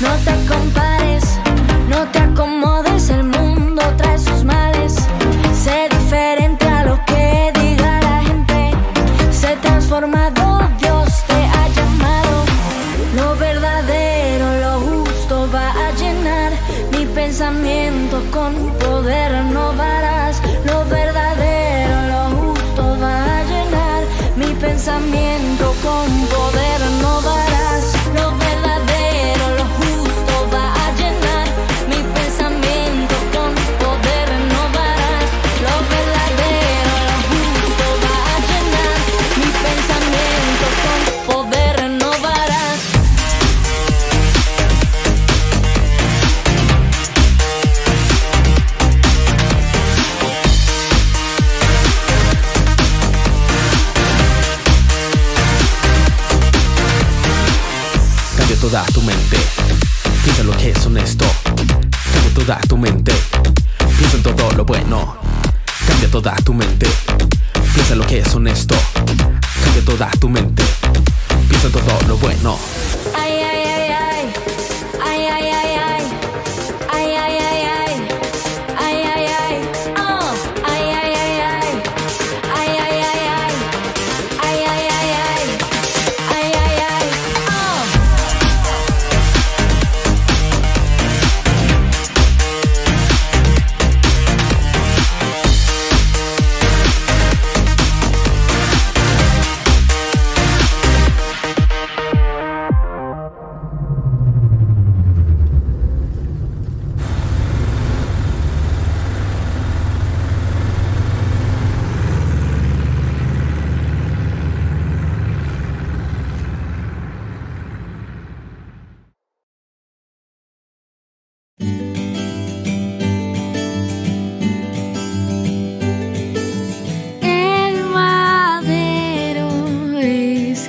no te compares,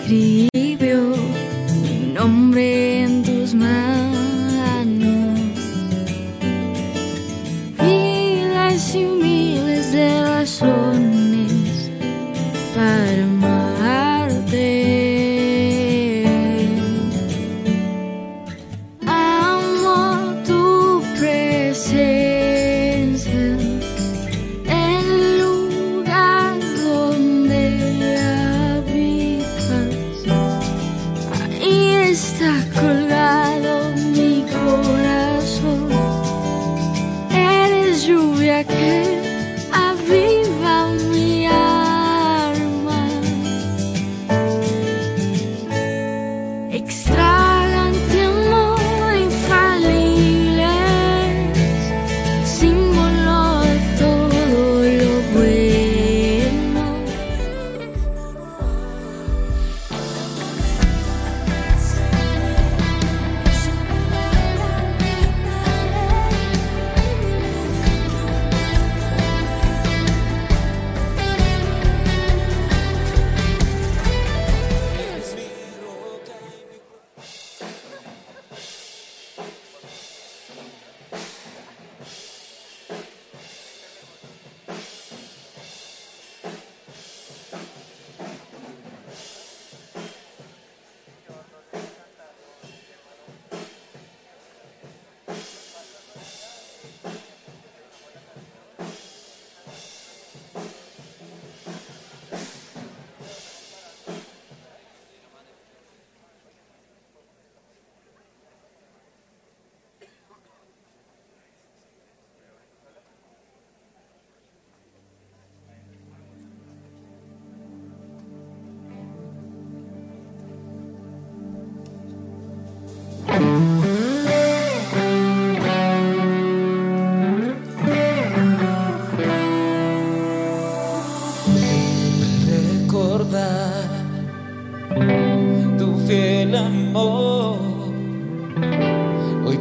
escribió mi nombre.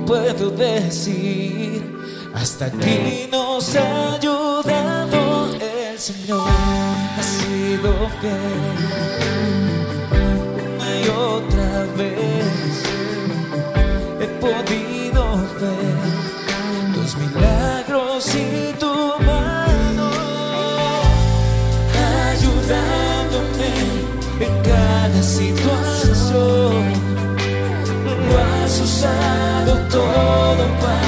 puedo decir, hasta aquí nos ha ayudado el Señor, ha sido fiel una y otra vez. He podido ver tus milagros y tu mano ayudándome en cada situación. Lo has usado. todo para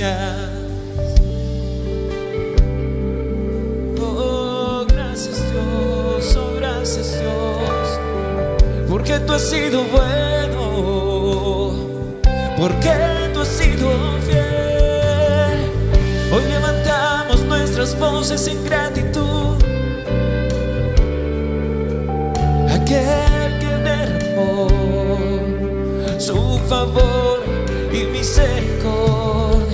gracias. Oh, gracias Dios, oh, gracias Dios, porque tú has sido bueno, porque tú has sido fiel. Hoy levantamos nuestras voces en gratitud. Aquel que derramó su favor y misericordia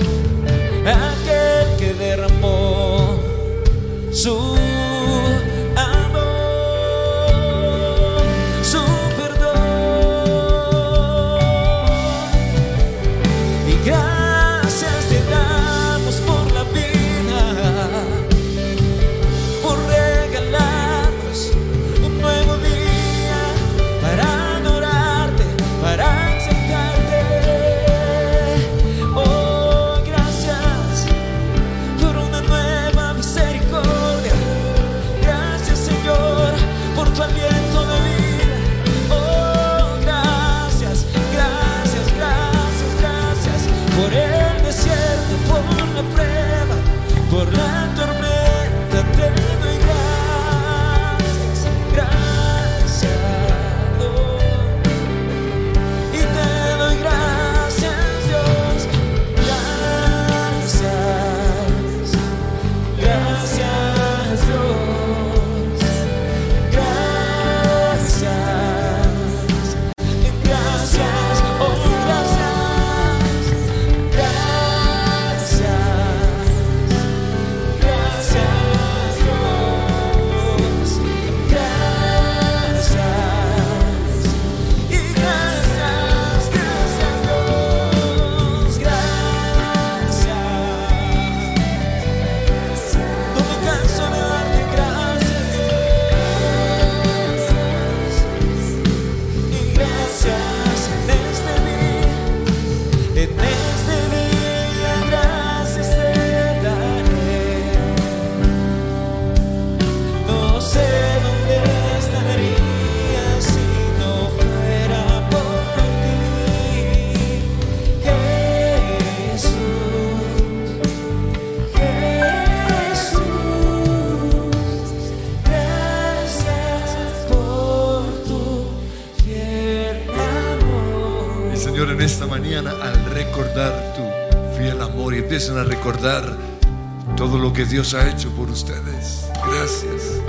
Dios ha hecho por ustedes. Gracias.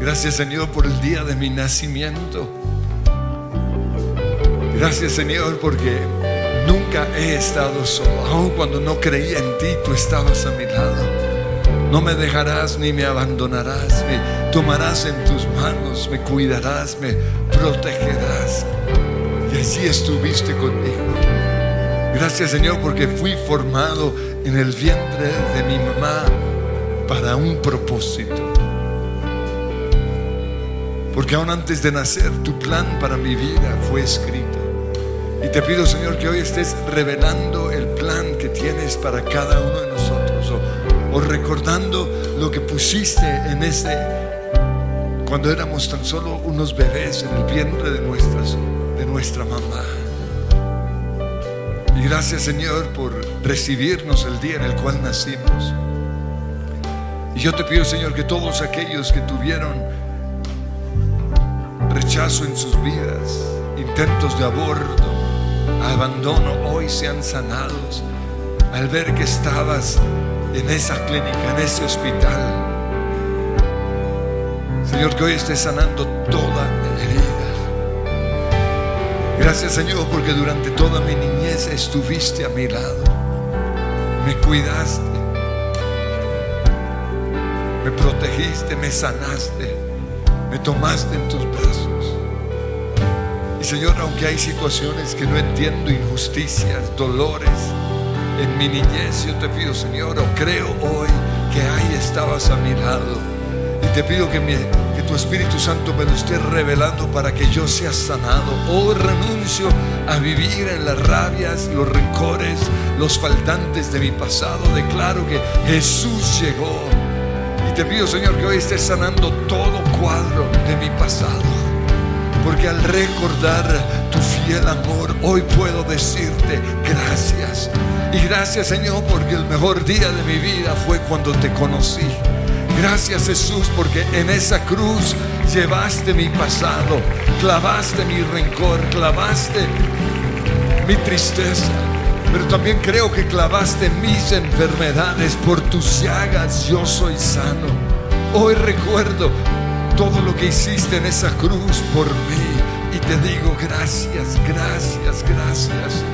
Gracias, Señor, por el día de mi nacimiento. Gracias, Señor, porque nunca he estado solo. Aun cuando no creía en ti, tú estabas a mi lado. No me dejarás ni me abandonarás. Me tomarás en tus manos, me cuidarás, me protegerás. Y así estuviste conmigo. Gracias Señor porque fui formado en el vientre de mi mamá para un propósito. Porque aún antes de nacer tu plan para mi vida fue escrito. Y te pido Señor que hoy estés revelando el plan que tienes para cada uno de nosotros o, recordando lo que pusiste en ese cuando éramos tan solo unos bebés en el vientre de, de nuestra mamá. Y gracias Señor por recibirnos el día en el cual nacimos. Yo te pido Señor que todos aquellos que tuvieron rechazo en sus vidas, intentos de aborto, abandono, hoy sean sanados al ver que estabas en esa clínica, en ese hospital. Señor, que hoy estés sanando toda herida. Gracias Señor porque durante toda mi niñez estuviste a mi lado. Me cuidaste. Me protegiste, me sanaste. Me tomaste en tus brazos. Y Señor, aunque hay situaciones que no entiendo, injusticias, dolores, en mi niñez yo te pido, Señor, o creo hoy que ahí estabas a mi lado. Y te pido que, mi- que tu Espíritu Santo me lo esté revelando para que yo sea sanado. Hoy renuncio a vivir en las rabias, los rencores, los faltantes de mi pasado. Declaro que Jesús llegó. Y te pido, Señor, que hoy estés sanando todo cuadro de mi pasado. Porque al recordar tu fiel amor, hoy puedo decirte gracias. Y gracias Señor porque el mejor día de mi vida fue cuando te conocí. Gracias Jesús porque en esa cruz llevaste mi pasado, clavaste mi rencor, clavaste mi tristeza. Pero también creo que clavaste mis enfermedades. Por tus llagas yo soy sano. Hoy recuerdo todo lo que hiciste en esa cruz por mí. Y te digo gracias, gracias, gracias.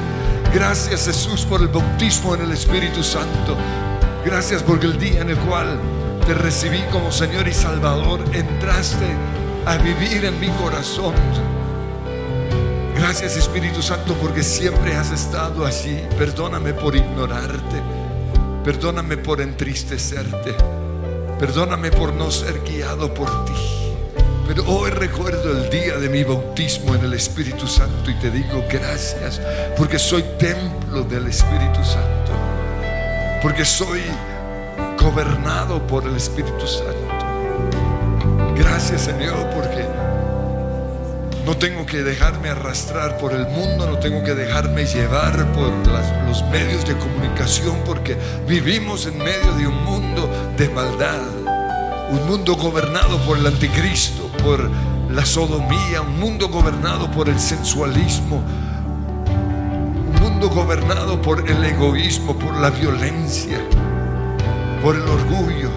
Gracias Jesús por el bautismo en el Espíritu Santo. Gracias porque el día en el cual te recibí como Señor y Salvador, entraste a vivir en mi corazón. Gracias Espíritu Santo porque siempre has estado allí. Perdóname por ignorarte. Perdóname por entristecerte. Perdóname por no ser guiado por ti. Pero hoy recuerdo el día de mi bautismo en el Espíritu Santo y te digo gracias porque soy templo del Espíritu Santo. Porque soy gobernado por el Espíritu Santo. Gracias Señor porque no tengo que dejarme arrastrar por el mundo, no tengo que dejarme llevar por los medios de comunicación porque vivimos en medio de un mundo de maldad. Un mundo gobernado por el anticristo, por la sodomía, un mundo gobernado por el sensualismo, un mundo gobernado por el egoísmo, por la violencia, por el orgullo.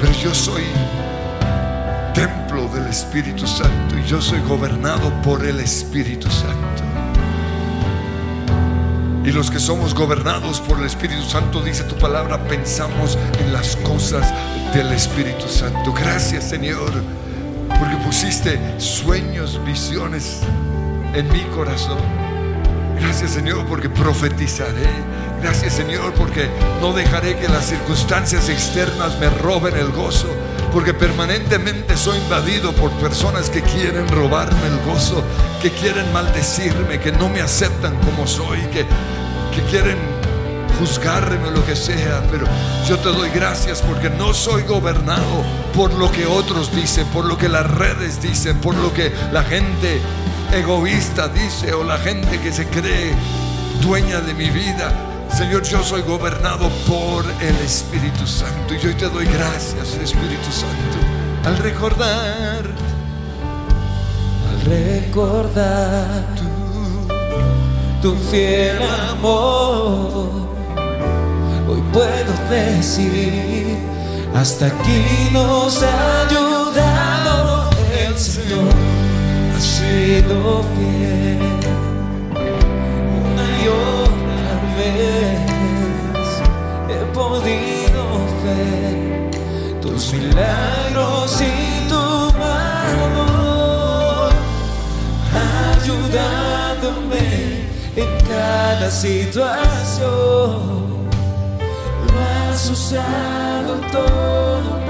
Pero yo soy templo del Espíritu Santo y yo soy gobernado por el Espíritu Santo. Y los que somos gobernados por el Espíritu Santo, dice tu palabra, pensamos en las cosas del Espíritu Santo. Gracias Señor, porque pusiste sueños, visiones en mi corazón. Gracias Señor porque profetizaré. Gracias Señor porque no dejaré que las circunstancias externas me roben el gozo. Porque permanentemente soy invadido por personas que quieren robarme el gozo, que quieren maldecirme, que no me aceptan como soy, que, que quieren juzgarme o lo que sea. Pero yo te doy gracias porque no soy gobernado por lo que otros dicen, por lo que las redes dicen, por lo que la gente egoísta dice o la gente que se cree dueña de mi vida. Señor, yo soy gobernado por el Espíritu Santo y hoy te doy gracias, Espíritu Santo, al recordar Al recordar tu fiel amor, hoy puedo decir, hasta aquí nos ha ayudado el Señor, ha sido fiel. Tus milagros y tu amor ayudándome en cada situación. Lo has usado todo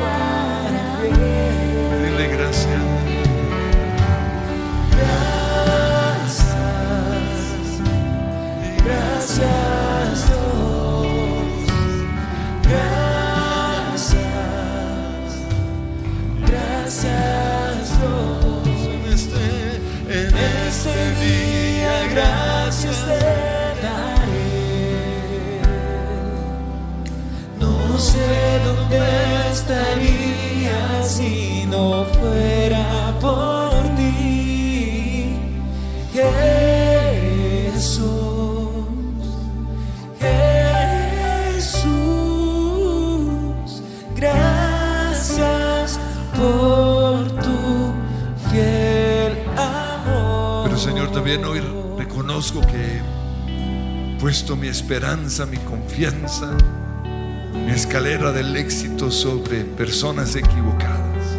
sobre personas equivocadas,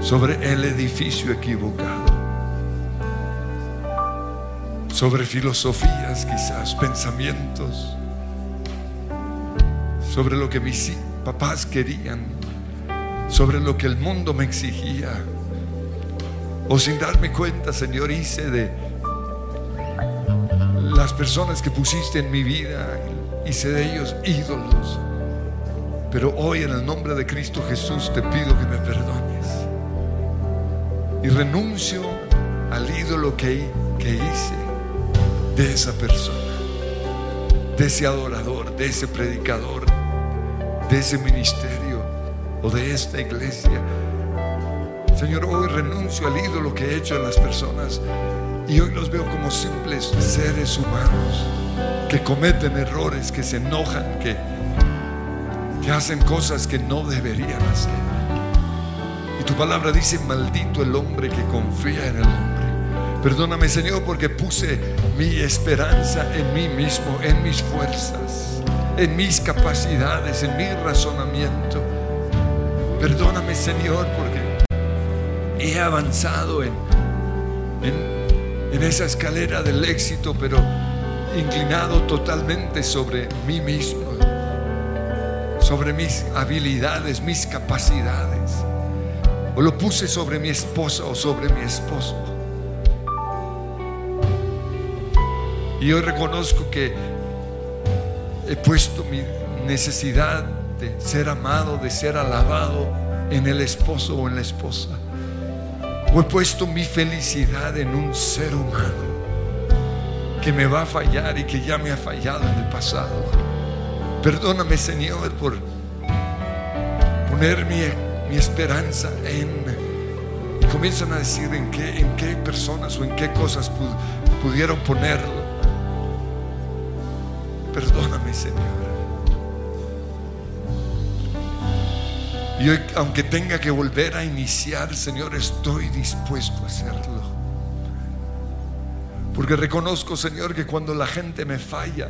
sobre el edificio equivocado, sobre filosofías quizás, pensamientos, sobre lo que mis papás querían, sobre lo que el mundo me exigía. O sin darme cuenta, Señor, hice de las personas que pusiste en mi vida, hice de ellos ídolos. Pero hoy en el nombre de Cristo Jesús te pido que me perdones. Y renuncio al ídolo que, hice de esa persona, de ese adorador, de ese predicador, de ese ministerio, o de esta iglesia. Señor, hoy renuncio al ídolo que he hecho en las personas y hoy los veo como simples seres humanos que cometen errores, que se enojan, que, que hacen cosas que no deberían hacer. Y tu palabra dice, maldito el hombre que confía en el hombre. Perdóname Señor porque puse mi esperanza en mí mismo, en mis fuerzas, en mis capacidades, en mi razonamiento. Perdóname Señor porque he avanzado en, en, en esa escalera del éxito, pero inclinado totalmente sobre mí mismo, sobre mis habilidades, mis capacidades. O lo puse sobre mi esposa o sobre mi esposo. Y hoy reconozco que he puesto mi necesidad de ser amado, de ser alabado en el esposo o en la esposa. O he puesto mi felicidad en un ser humano que me va a fallar y que ya me ha fallado en el pasado. Perdóname, Señor, por poner mi, mi esperanza en... Comienzan a decir en qué, en qué personas o en qué cosas pu- pudieron ponerlo. Perdóname, Señor. Y aunque tenga que volver a iniciar, Señor, estoy dispuesto a hacerlo. Porque reconozco, Señor, que cuando la gente me falla,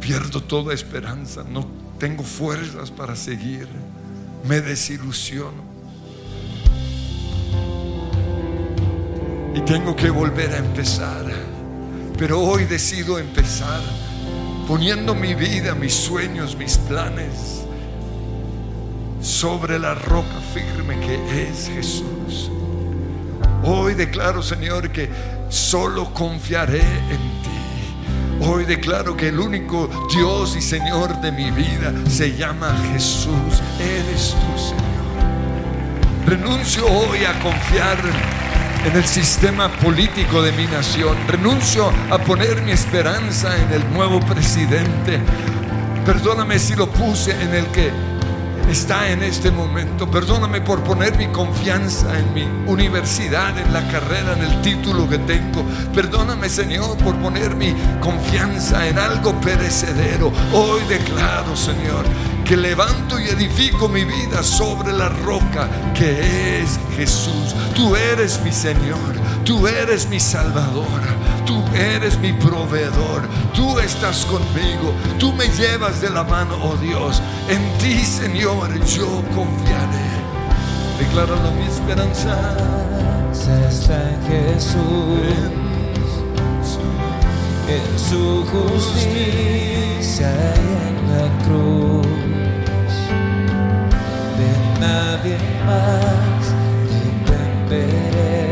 pierdo toda esperanza, no tengo fuerzas para seguir, me desilusiono. Y tengo que volver a empezar. Pero hoy decido empezar poniendo mi vida, mis sueños, mis planes sobre la roca firme que es Jesús. Hoy declaro, Señor, que solo confiaré en ti. Hoy declaro que el único Dios y Señor de mi vida se llama Jesús. Eres tú, Señor. Renuncio hoy a confiar en el sistema político de mi nación. Renuncio a poner mi esperanza en el nuevo presidente. Perdóname si lo puse en el que está en este momento. Perdóname por poner mi confianza en mi universidad, en la carrera, en el título que tengo. Perdóname, Señor, por poner mi confianza en algo perecedero. Hoy declaro, Señor, que levanto y edifico mi vida sobre la roca que es Jesús. Tú eres mi Señor, tú eres mi Salvador. Tú eres mi proveedor, tú estás conmigo, tú me llevas de la mano, oh Dios. En ti, Señor, yo confiaré. Decláralo mi esperanza. está en Jesús, en su justicia y en la cruz. De nadie más dependeré,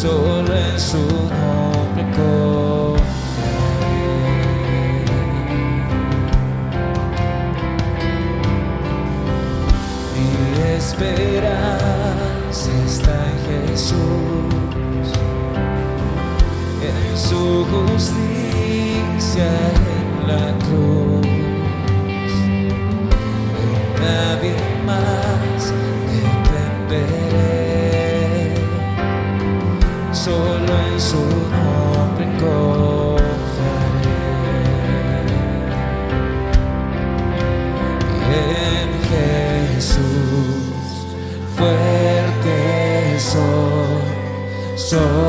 solo en su nombre confiaré. Mi esperanza está en Jesús, en su justicia en la cruz. De nadie más dependeré, solo en su nombre Jesús fuerte soy,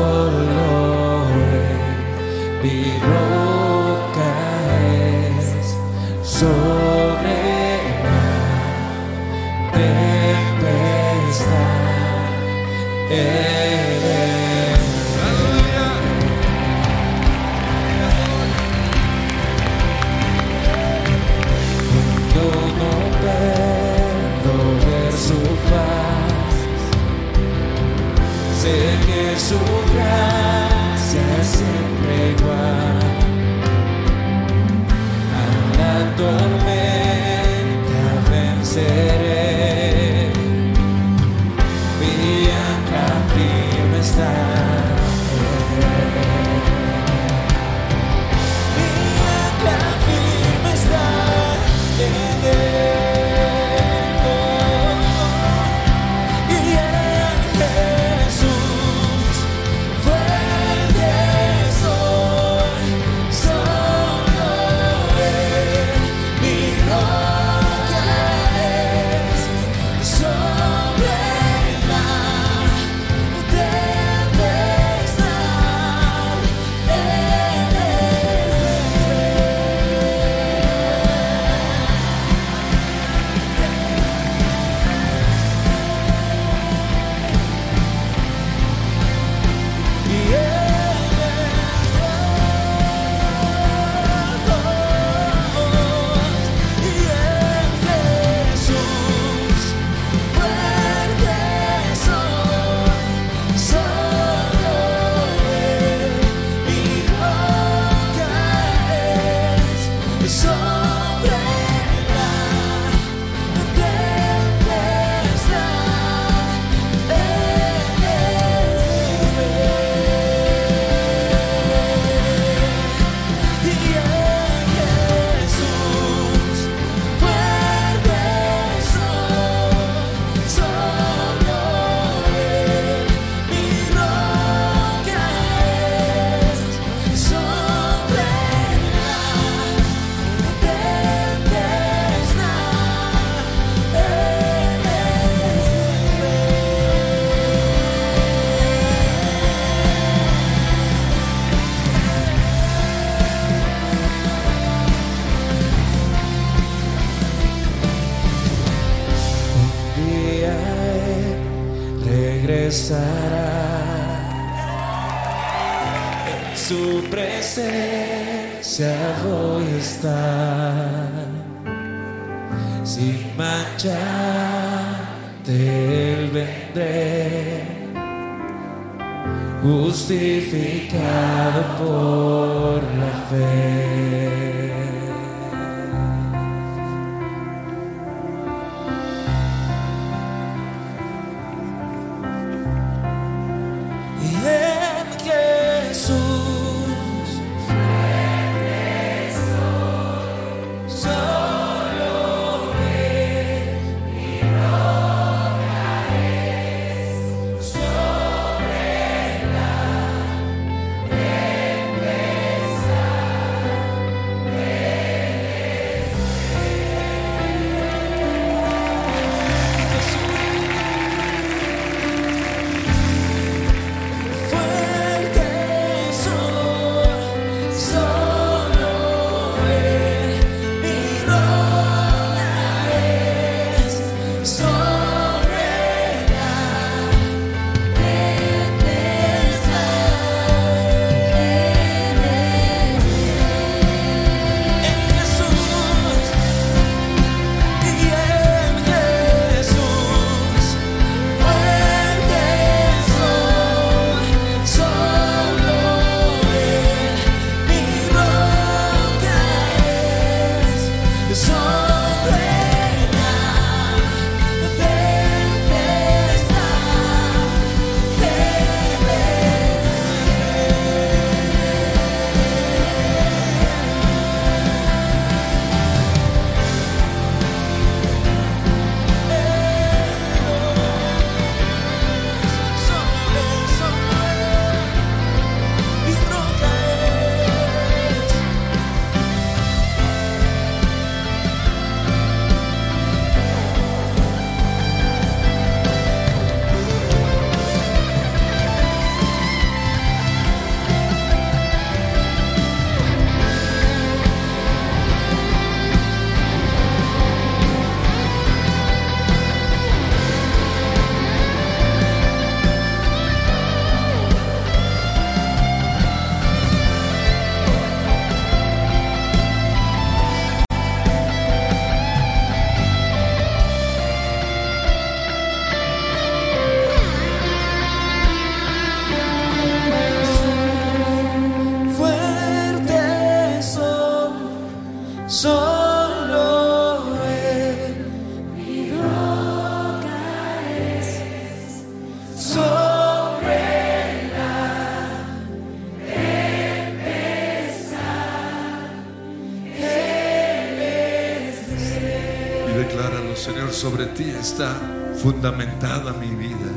está fundamentada mi vida.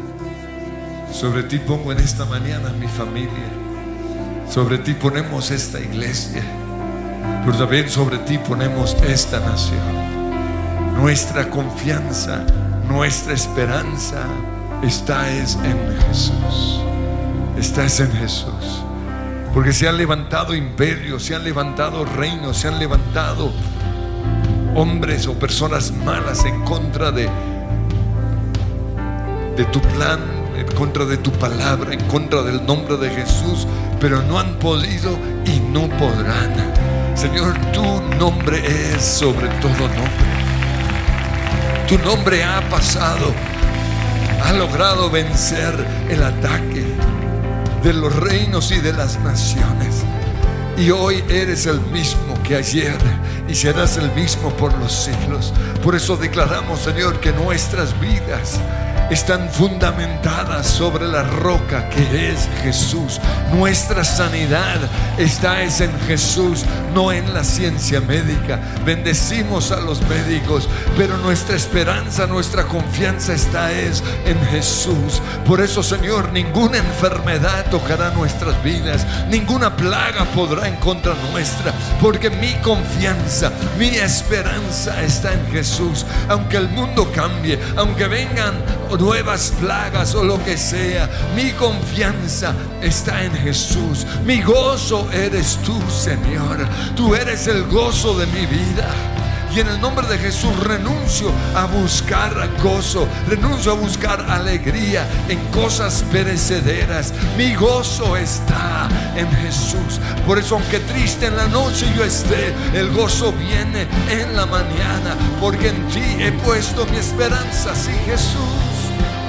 Sobre ti pongo en esta mañana mi familia. Sobre ti ponemos esta iglesia. Pero también sobre ti ponemos esta nación. Nuestra confianza, nuestra esperanza está es en Jesús. Está es en Jesús. Porque se han levantado imperios, se han levantado reinos, se han levantado hombres o personas malas en contra de, de tu plan, en contra de tu palabra, en contra del nombre de Jesús, pero no han podido y no podrán. Señor, tu nombre es sobre todo nombre. Tu nombre ha pasado, ha logrado vencer el ataque de los reinos y de las naciones. Y hoy eres el mismo que ayer y serás el mismo por los siglos. Por eso declaramos, Señor, que nuestras vidas están fundamentadas sobre la roca que es Jesús. Nuestra sanidad está es en Jesús, no en la ciencia médica. Bendecimos a los médicos, pero nuestra esperanza, nuestra confianza está es en Jesús. Por eso, Señor, ninguna enfermedad tocará nuestras vidas, ninguna plaga podrá en contra nuestra, porque mi confianza, mi esperanza está en Jesús. Aunque el mundo cambie, aunque vengan nuevas plagas o lo que sea, mi confianza está en Jesús. Mi gozo eres tú, Señor. Tú eres el gozo de mi vida. Y en el nombre de Jesús renuncio a buscar gozo, renuncio a buscar alegría en cosas perecederas. Mi gozo está en Jesús. Por eso aunque triste en la noche yo esté, el gozo viene en la mañana, porque en ti he puesto mi esperanza, sí Jesús.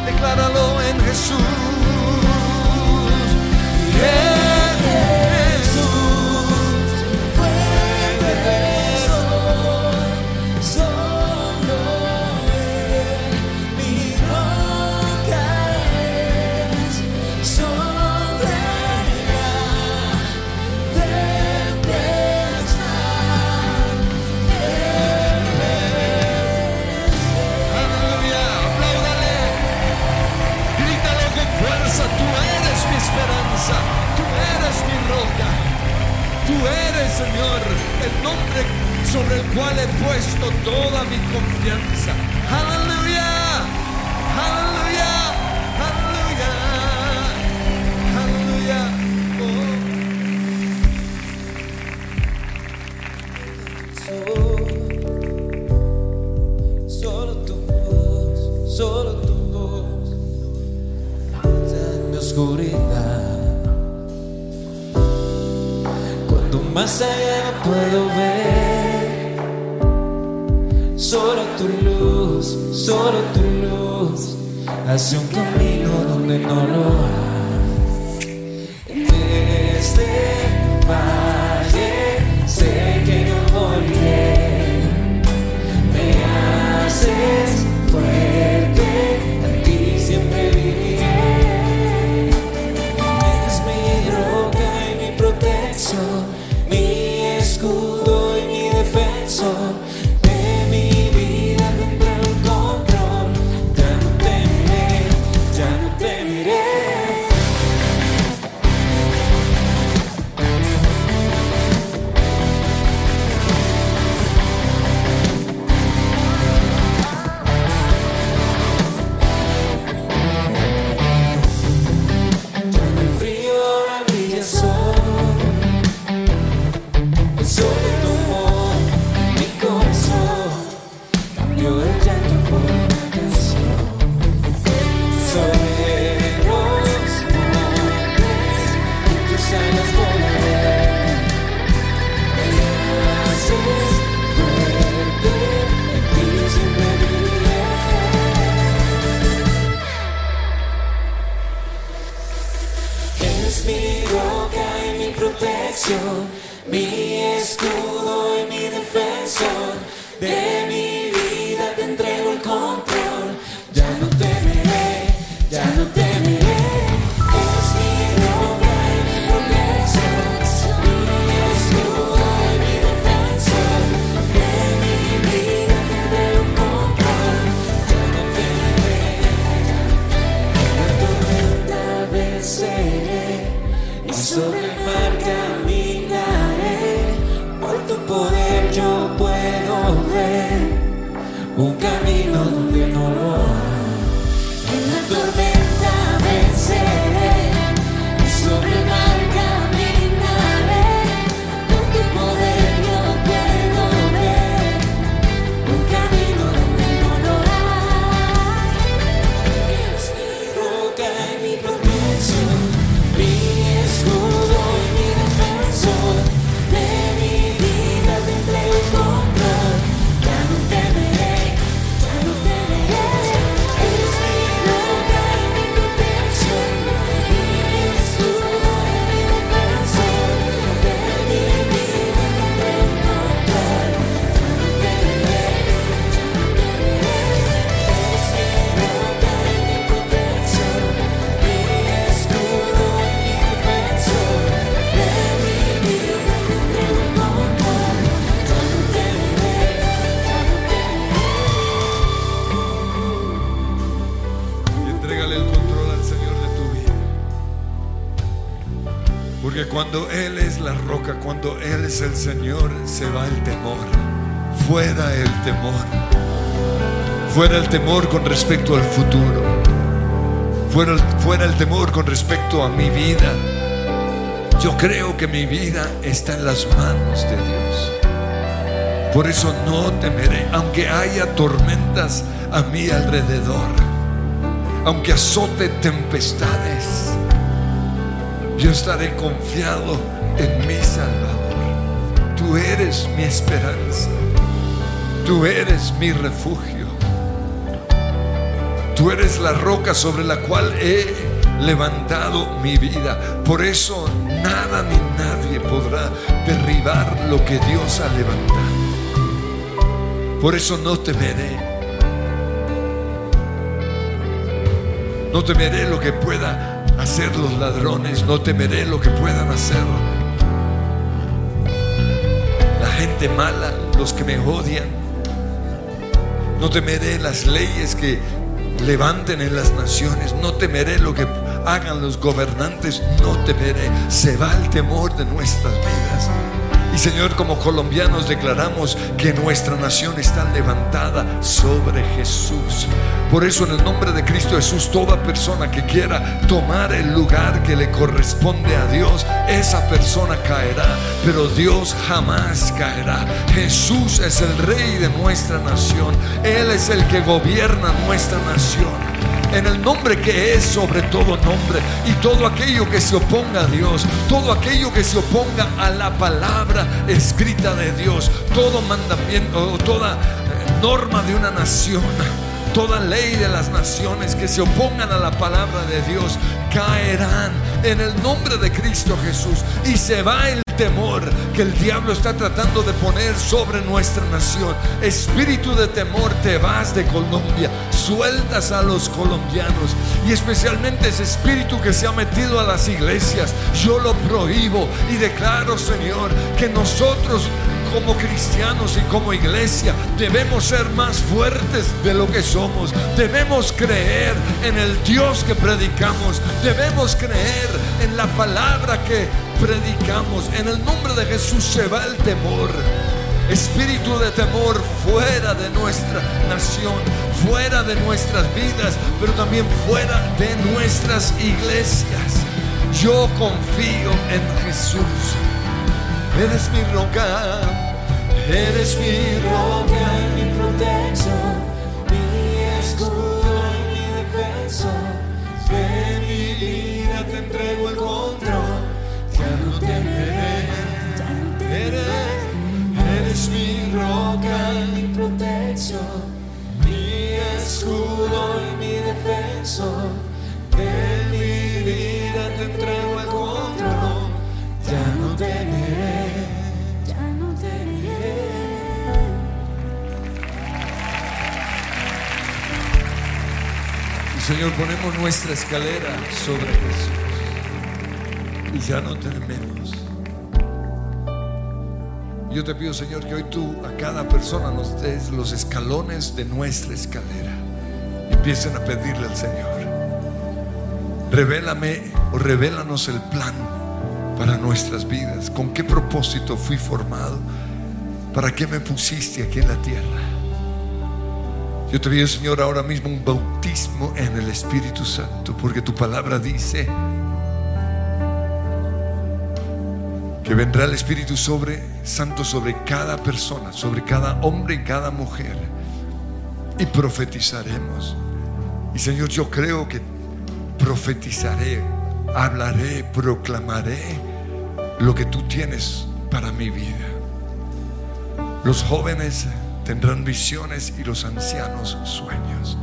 Decláralo en Jesús. En eres, Señor, el nombre sobre el cual he puesto toda mi confianza. Más allá no puedo ver, solo tu luz, solo tu luz, hace un camino donde no lo hay. Cuando Él es la roca, cuando Él es el Señor, se va el temor. Fuera el temor. Fuera el temor con respecto al futuro. Fuera fuera el temor con respecto a mi vida. Yo creo que mi vida está en las manos de Dios. Por eso no temeré, aunque haya tormentas a mi alrededor, aunque azote tempestades, yo estaré confiado en mi Salvador. Tú eres mi esperanza, tú eres mi refugio, tú eres la roca sobre la cual he levantado mi vida. Por eso nada ni nadie podrá derribar lo que Dios ha levantado. Por eso no temeré. No temeré lo que pueda hacer los ladrones. No temeré lo que puedan hacer la gente mala, los que me odian. No temeré las leyes que levanten en las naciones. No temeré lo que hagan los gobernantes. No temeré. Se va el temor de nuestras vidas. Y Señor, como colombianos declaramos que nuestra nación está levantada sobre Jesús. Por eso en el nombre de Cristo Jesús, toda persona que quiera tomar el lugar que le corresponde a Dios, esa persona caerá, pero Dios jamás caerá. Jesús es el rey de nuestra nación. Él es el que gobierna nuestra nación en el nombre que es sobre todo nombre y todo aquello que se oponga a Dios, todo aquello que se oponga a la palabra escrita de Dios, todo mandamiento, toda eh, norma de una nación, toda ley de las naciones que se opongan a la palabra de Dios caerán en el nombre de Cristo Jesús y se va el temor que el diablo está tratando de poner sobre nuestra nación. Espíritu de temor, te vas de Colombia, sueltas a los colombianos y especialmente ese espíritu que se ha metido a las iglesias. Yo lo prohíbo y declaro, Señor, que nosotros como cristianos y como iglesia debemos ser más fuertes de lo que somos. Debemos creer en el Dios que predicamos. Debemos creer en la palabra que predicamos. En el nombre de Jesús se va el temor. Espíritu de temor fuera de nuestra nación, fuera de nuestras vidas, pero también fuera de nuestras iglesias. Yo confío en Jesús. Eres mi roca, eres mi roca. y mi protección, mi escudo y mi defensa. De mi vida te entrego el control, ya no temeré. Eres, eres mi roca y mi protección, mi escudo y mi defensor. De mi vida te entrego el control, ya no temeré, Señor, ponemos nuestra escalera sobre Jesús. Y ya no tememos. Yo te pido, Señor, que hoy tú a cada persona nos des los escalones de nuestra escalera. Empiecen a pedirle al Señor. Revélame o revélanos el plan para nuestras vidas. ¿Con qué propósito fui formado? ¿Para qué me pusiste aquí en la tierra? Yo te pido, Señor, ahora mismo un bautismo en el Espíritu Santo, porque tu palabra dice que vendrá el Espíritu sobre Santo sobre cada persona, sobre cada hombre y cada mujer, y profetizaremos. Y Señor, yo creo que profetizaré, hablaré, proclamaré lo que tú tienes para mi vida. Los jóvenes tendrán visiones y los ancianos sueños.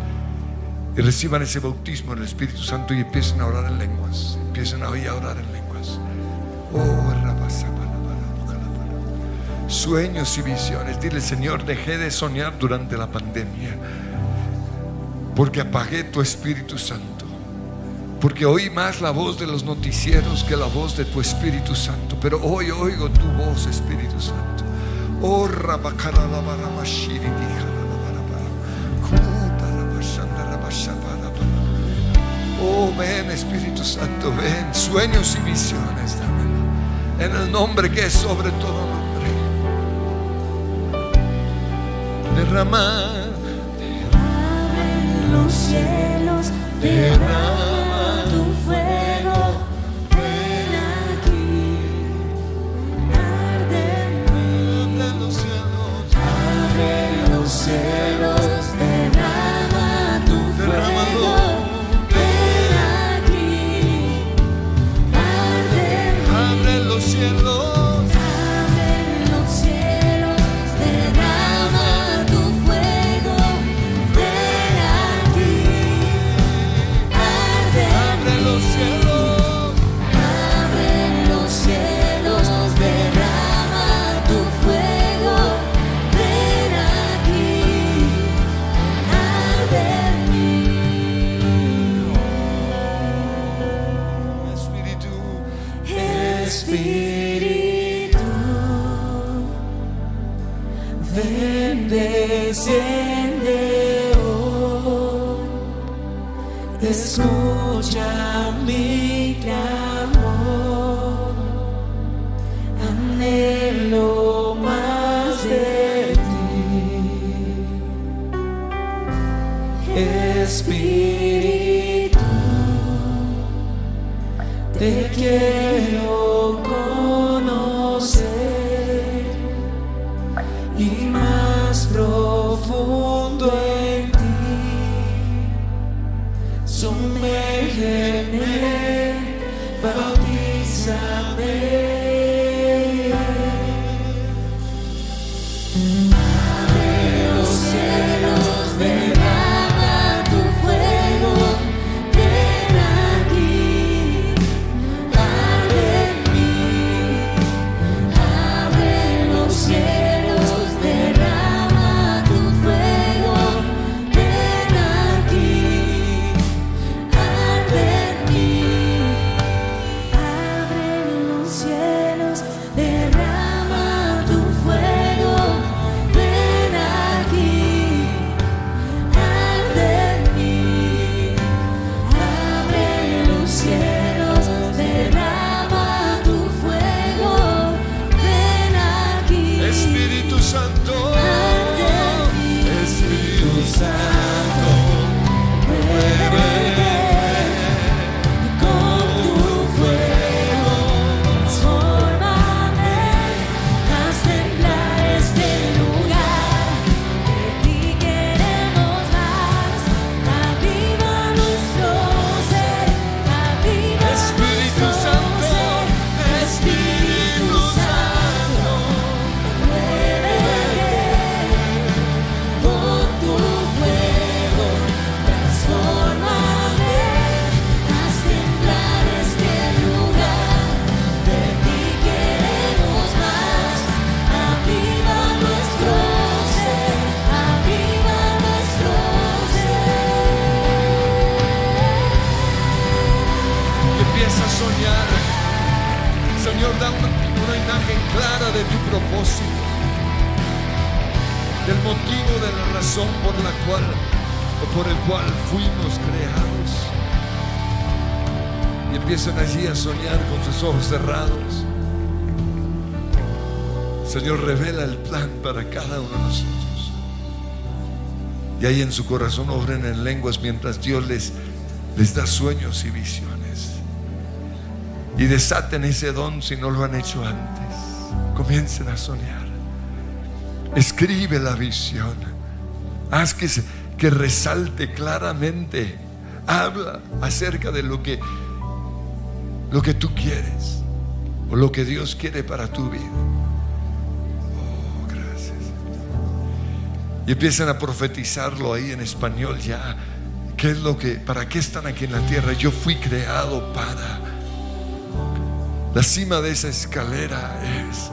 Y reciban ese bautismo en el Espíritu Santo y empiecen a orar en lenguas. Empiecen a a orar en lenguas. Oh. Sueños y visiones. Dile, Señor, dejé de soñar durante la pandemia. Porque apagué tu Espíritu Santo. Porque oí más la voz de los noticieros que la voz de tu Espíritu Santo. Pero hoy oigo tu voz, Espíritu Santo. Oh, rabakaralabaramashiri, dijalalabarabara. Kutarabashandarabashabarabara. Oh, ven Espíritu Santo, ven. Sueños y visiones. En el nombre que es sobre todo nombre. Derramar. Los cielos, cielos, Escucha mi clamor, anhelo más de ti. Espíritu, te quiero empiezan allí a soñar con sus ojos cerrados. Señor, revela el plan para cada uno de nosotros. Y ahí en su corazón obren en lenguas mientras Dios les, les da sueños y visiones. Y desaten ese don si no lo han hecho antes. Comiencen a soñar. Escribe la visión. Haz que, que resalte claramente. Habla acerca de lo que, lo que tú quieres o lo que Dios quiere para tu vida. Oh, gracias. Y empiezan a profetizarlo ahí en español ya. ¿Qué es lo que, para qué están aquí en la tierra? Yo fui creado para. La cima de esa escalera es,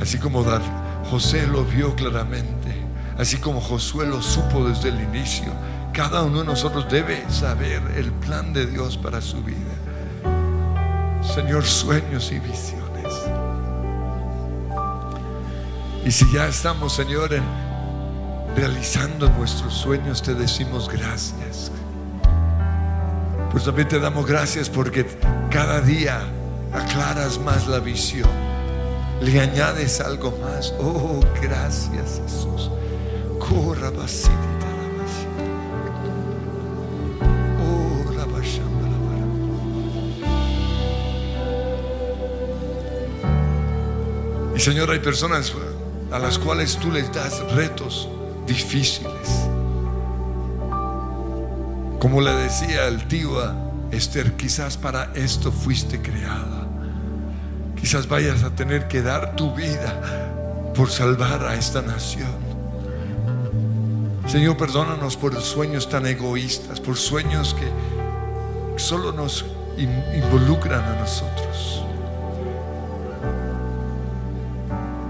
así como David, José lo vio claramente, así como Josué lo supo desde el inicio, cada uno de nosotros debe saber el plan de Dios para su vida. Señor, sueños y visiones. Y si ya estamos, Señor, realizando nuestros sueños, te decimos gracias. Pues también te damos gracias porque cada día aclaras más la visión. Le añades algo más. Oh, gracias Jesús. Corra, basita, Señor, hay personas a las cuales tú les das retos difíciles. Como le decía el tío Esther, quizás para esto fuiste creada. Quizás vayas a tener que dar tu vida por salvar a esta nación. Señor, perdónanos por sueños tan egoístas, por sueños que solo nos in- involucran a nosotros.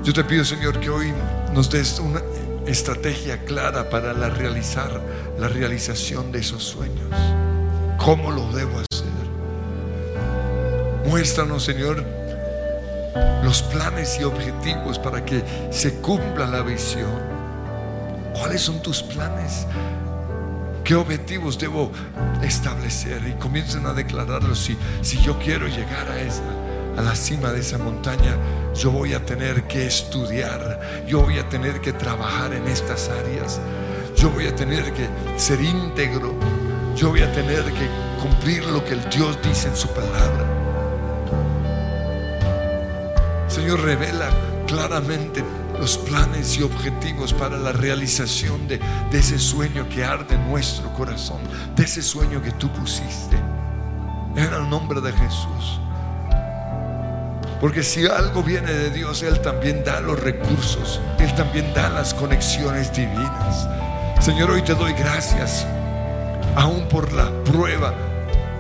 Yo te pido, Señor, que hoy nos des una estrategia clara para la realizar la realización de esos sueños. ¿Cómo lo debo hacer? Muéstranos, Señor, los planes y objetivos para que se cumpla la visión. ¿Cuáles son tus planes? ¿Qué objetivos debo establecer? Y comiencen a declararlos. Si, si yo quiero llegar a, esa, a la cima de esa montaña, yo voy a tener que estudiar. Yo voy a tener que trabajar en estas áreas. Yo voy a tener que ser íntegro. Yo voy a tener que cumplir lo que el Dios dice en su palabra. Señor, revela claramente los planes y objetivos para la realización de, de ese sueño que arde en nuestro corazón, de ese sueño que tú pusiste. En el nombre de Jesús. Porque si algo viene de Dios, Él también da los recursos, Él también da las conexiones divinas. Señor, hoy te doy gracias, aún por la prueba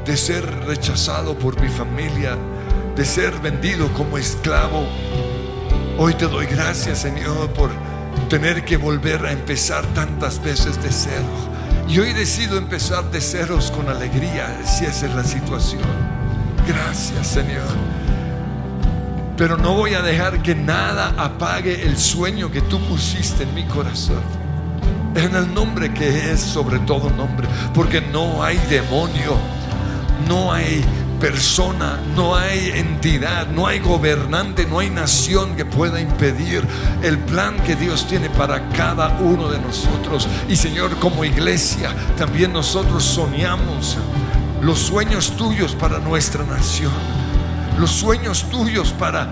de ser rechazado por mi familia, de ser vendido como esclavo. Hoy te doy gracias, Señor, por tener que volver a empezar tantas veces de cero. Y hoy decido empezar de ceros con alegría, si esa es la situación. Gracias, Señor. Pero no voy a dejar que nada apague el sueño que tú pusiste en mi corazón. En el nombre que es sobre todo nombre. Porque no hay demonio, no hay persona, no hay entidad, no hay gobernante, no hay nación que pueda impedir el plan que Dios tiene para cada uno de nosotros. Y Señor, como iglesia, también nosotros soñamos los sueños tuyos para nuestra nación, los sueños tuyos para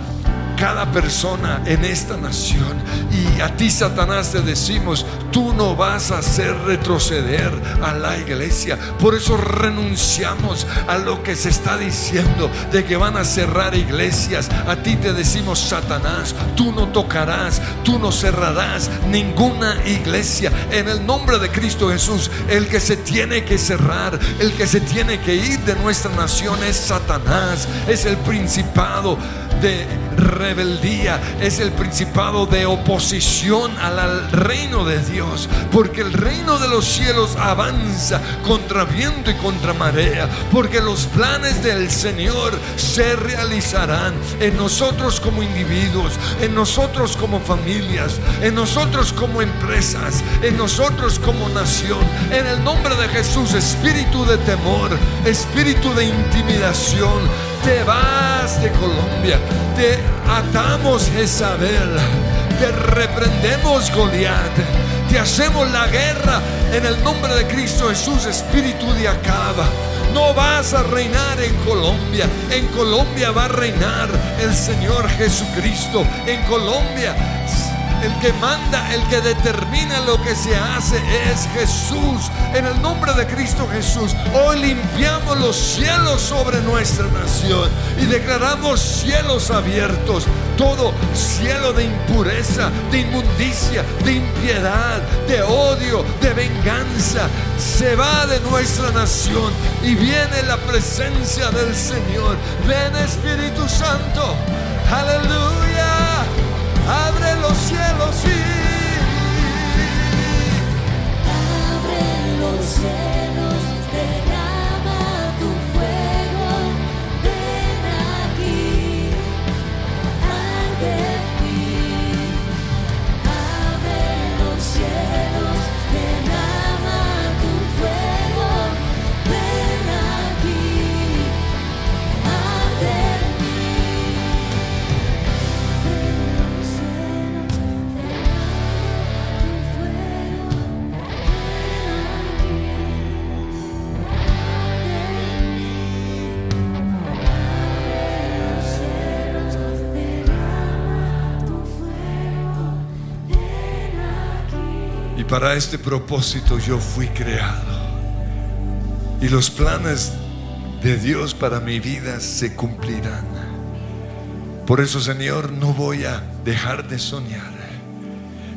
cada persona en esta nación. Y a ti, Satanás, te decimos, tú no vas a hacer retroceder a la iglesia. Por eso renunciamos a lo que se está diciendo de que van a cerrar iglesias. A ti te decimos, Satanás, tú no tocarás, tú no cerrarás ninguna iglesia. En el nombre de Cristo Jesús, el que se tiene que cerrar, el que se tiene que ir de nuestra nación es Satanás, es el principado de rebeldía, es el principado de oposición al reino de Dios, porque el reino de los cielos avanza contra viento y contra marea, porque los planes del Señor se realizarán en nosotros como individuos, en nosotros como familias, en nosotros como empresas, en nosotros como nación, en el nombre de Jesús, espíritu de temor, espíritu de intimidación, te vas de Colombia, te atamos Jezabel, te reprendemos Goliat, te hacemos la guerra en el nombre de Cristo Jesús, espíritu de Acaba. No vas a reinar en Colombia, en Colombia va a reinar el Señor Jesucristo, en Colombia el que manda, el que determina lo que se hace es Jesús. En el nombre de Cristo Jesús, hoy limpiamos los cielos sobre nuestra nación y declaramos cielos abiertos. Todo cielo de impureza, de inmundicia, de impiedad, de odio, de venganza, se va de nuestra nación y viene la presencia del Señor. Ven Espíritu Santo. Aleluya. Abre los cielos y Abre los cielos, para este propósito yo fui creado. Y los planes de Dios para mi vida se cumplirán. Por eso, Señor, no voy a dejar de soñar.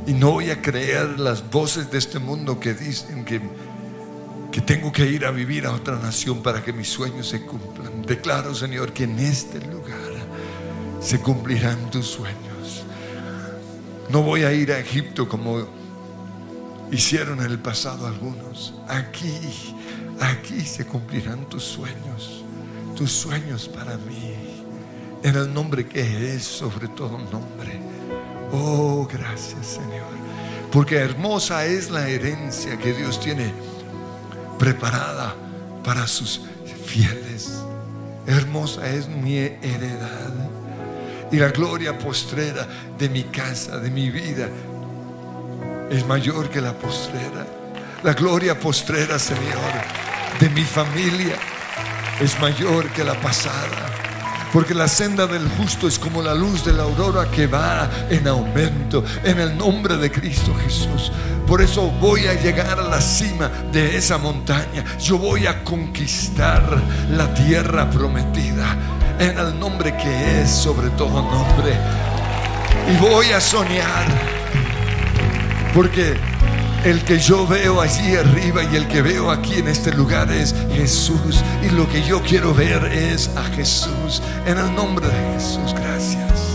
Y no voy a creer las voces de este mundo que dicen que, que tengo que ir a vivir a otra nación para que mis sueños se cumplan. Declaro, Señor, que en este lugar se cumplirán tus sueños. No voy a ir a Egipto como hicieron en el pasado algunos. Aquí, aquí se cumplirán tus sueños, tus sueños para mí, en el nombre que es sobre todo nombre. Oh, gracias Señor, porque hermosa es la herencia que Dios tiene preparada para sus fieles. Hermosa es mi heredad y la gloria postrera de mi casa, de mi vida, es mayor que la postrera. La gloria postrera, Señor, de mi familia es mayor que la pasada. Porque la senda del justo es como la luz de la aurora que va en aumento en el nombre de Cristo Jesús. Por eso voy a llegar a la cima de esa montaña. Yo voy a conquistar la tierra prometida en el nombre que es sobre todo nombre. Y voy a soñar. Porque el que yo veo allí arriba y el que veo aquí en este lugar es Jesús. Y lo que yo quiero ver es a Jesús. En el nombre de Jesús, gracias.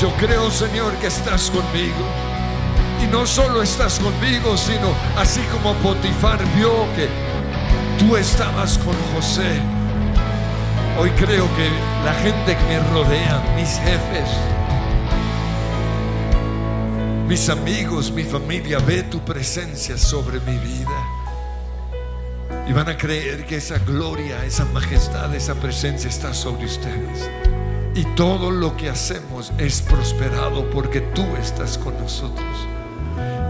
Yo creo, Señor, que estás conmigo. Y no solo estás conmigo, sino así como Potifar vio que tú estabas con José. Hoy creo que la gente que me rodea, mis jefes, mis amigos, mi familia, ve tu presencia sobre mi vida. Y van a creer que esa gloria, esa majestad, esa presencia está sobre ustedes. Y todo lo que hacemos es prosperado porque tú estás con nosotros.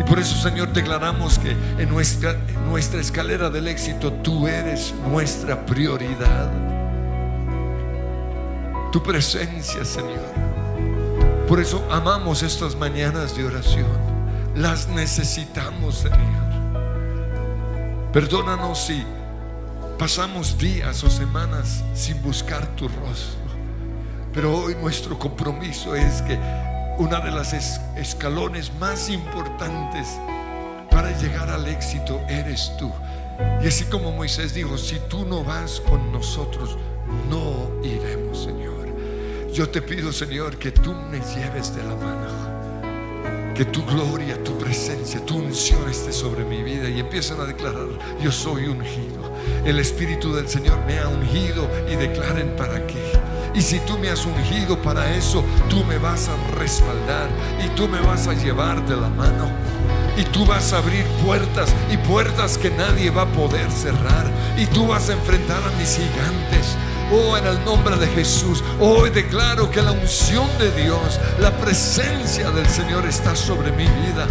Y por eso, Señor, declaramos que en nuestra, en nuestra escalera del éxito tú eres nuestra prioridad. Tu presencia, Señor. Por eso amamos estas mañanas de oración. Las necesitamos, Señor. Perdónanos si pasamos días o semanas sin buscar tu rostro. Pero hoy nuestro compromiso es que una de las es- escalones más importantes para llegar al éxito eres tú. Y así como Moisés dijo, si tú no vas con nosotros, no iremos, Señor. Yo te pido, Señor, que tú me lleves de la mano. Que tu gloria, tu presencia, tu unción esté sobre mi vida y empiezan a declarar, yo soy ungido. El Espíritu del Señor me ha ungido y declaren para qué. Y si tú me has ungido para eso, tú me vas a respaldar y tú me vas a llevar de la mano. Y tú vas a abrir puertas y puertas que nadie va a poder cerrar. Y tú vas a enfrentar a mis gigantes. Oh, en el nombre de Jesús, hoy declaro que la unción de Dios, la presencia del Señor está sobre mi vida.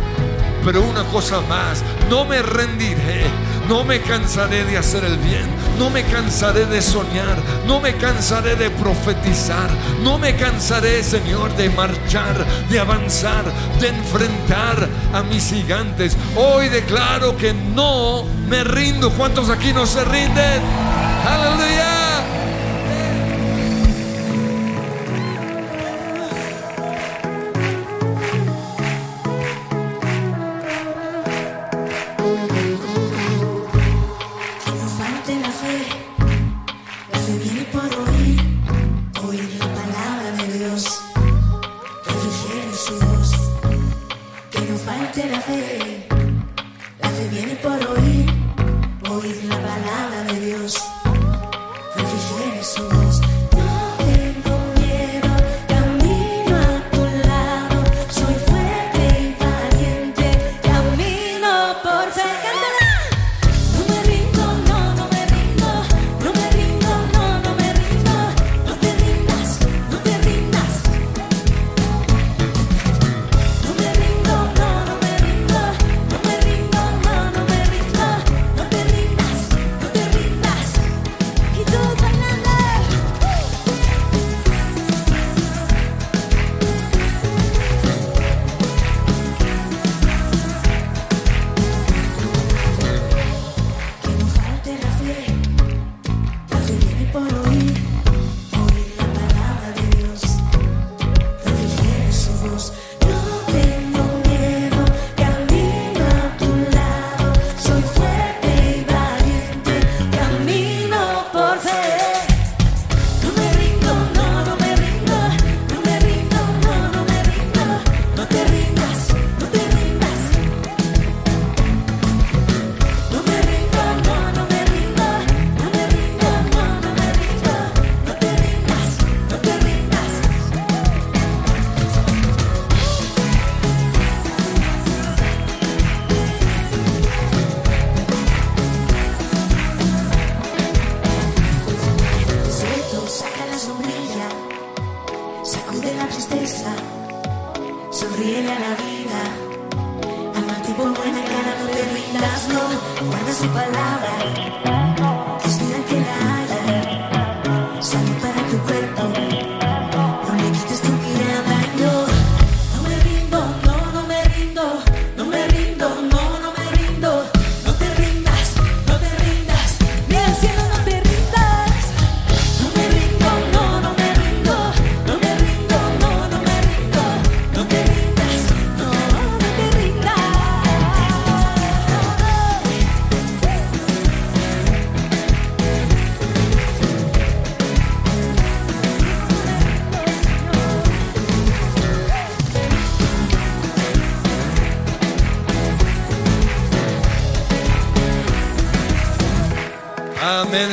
Pero una cosa más, no me rendiré, no me cansaré de hacer el bien, no me cansaré de soñar, no me cansaré de profetizar, no me cansaré, Señor, de marchar, de avanzar, de enfrentar a mis gigantes. Hoy declaro que no me rindo. ¿Cuántos aquí no se rinden? Aleluya.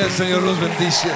El Señor los bendice.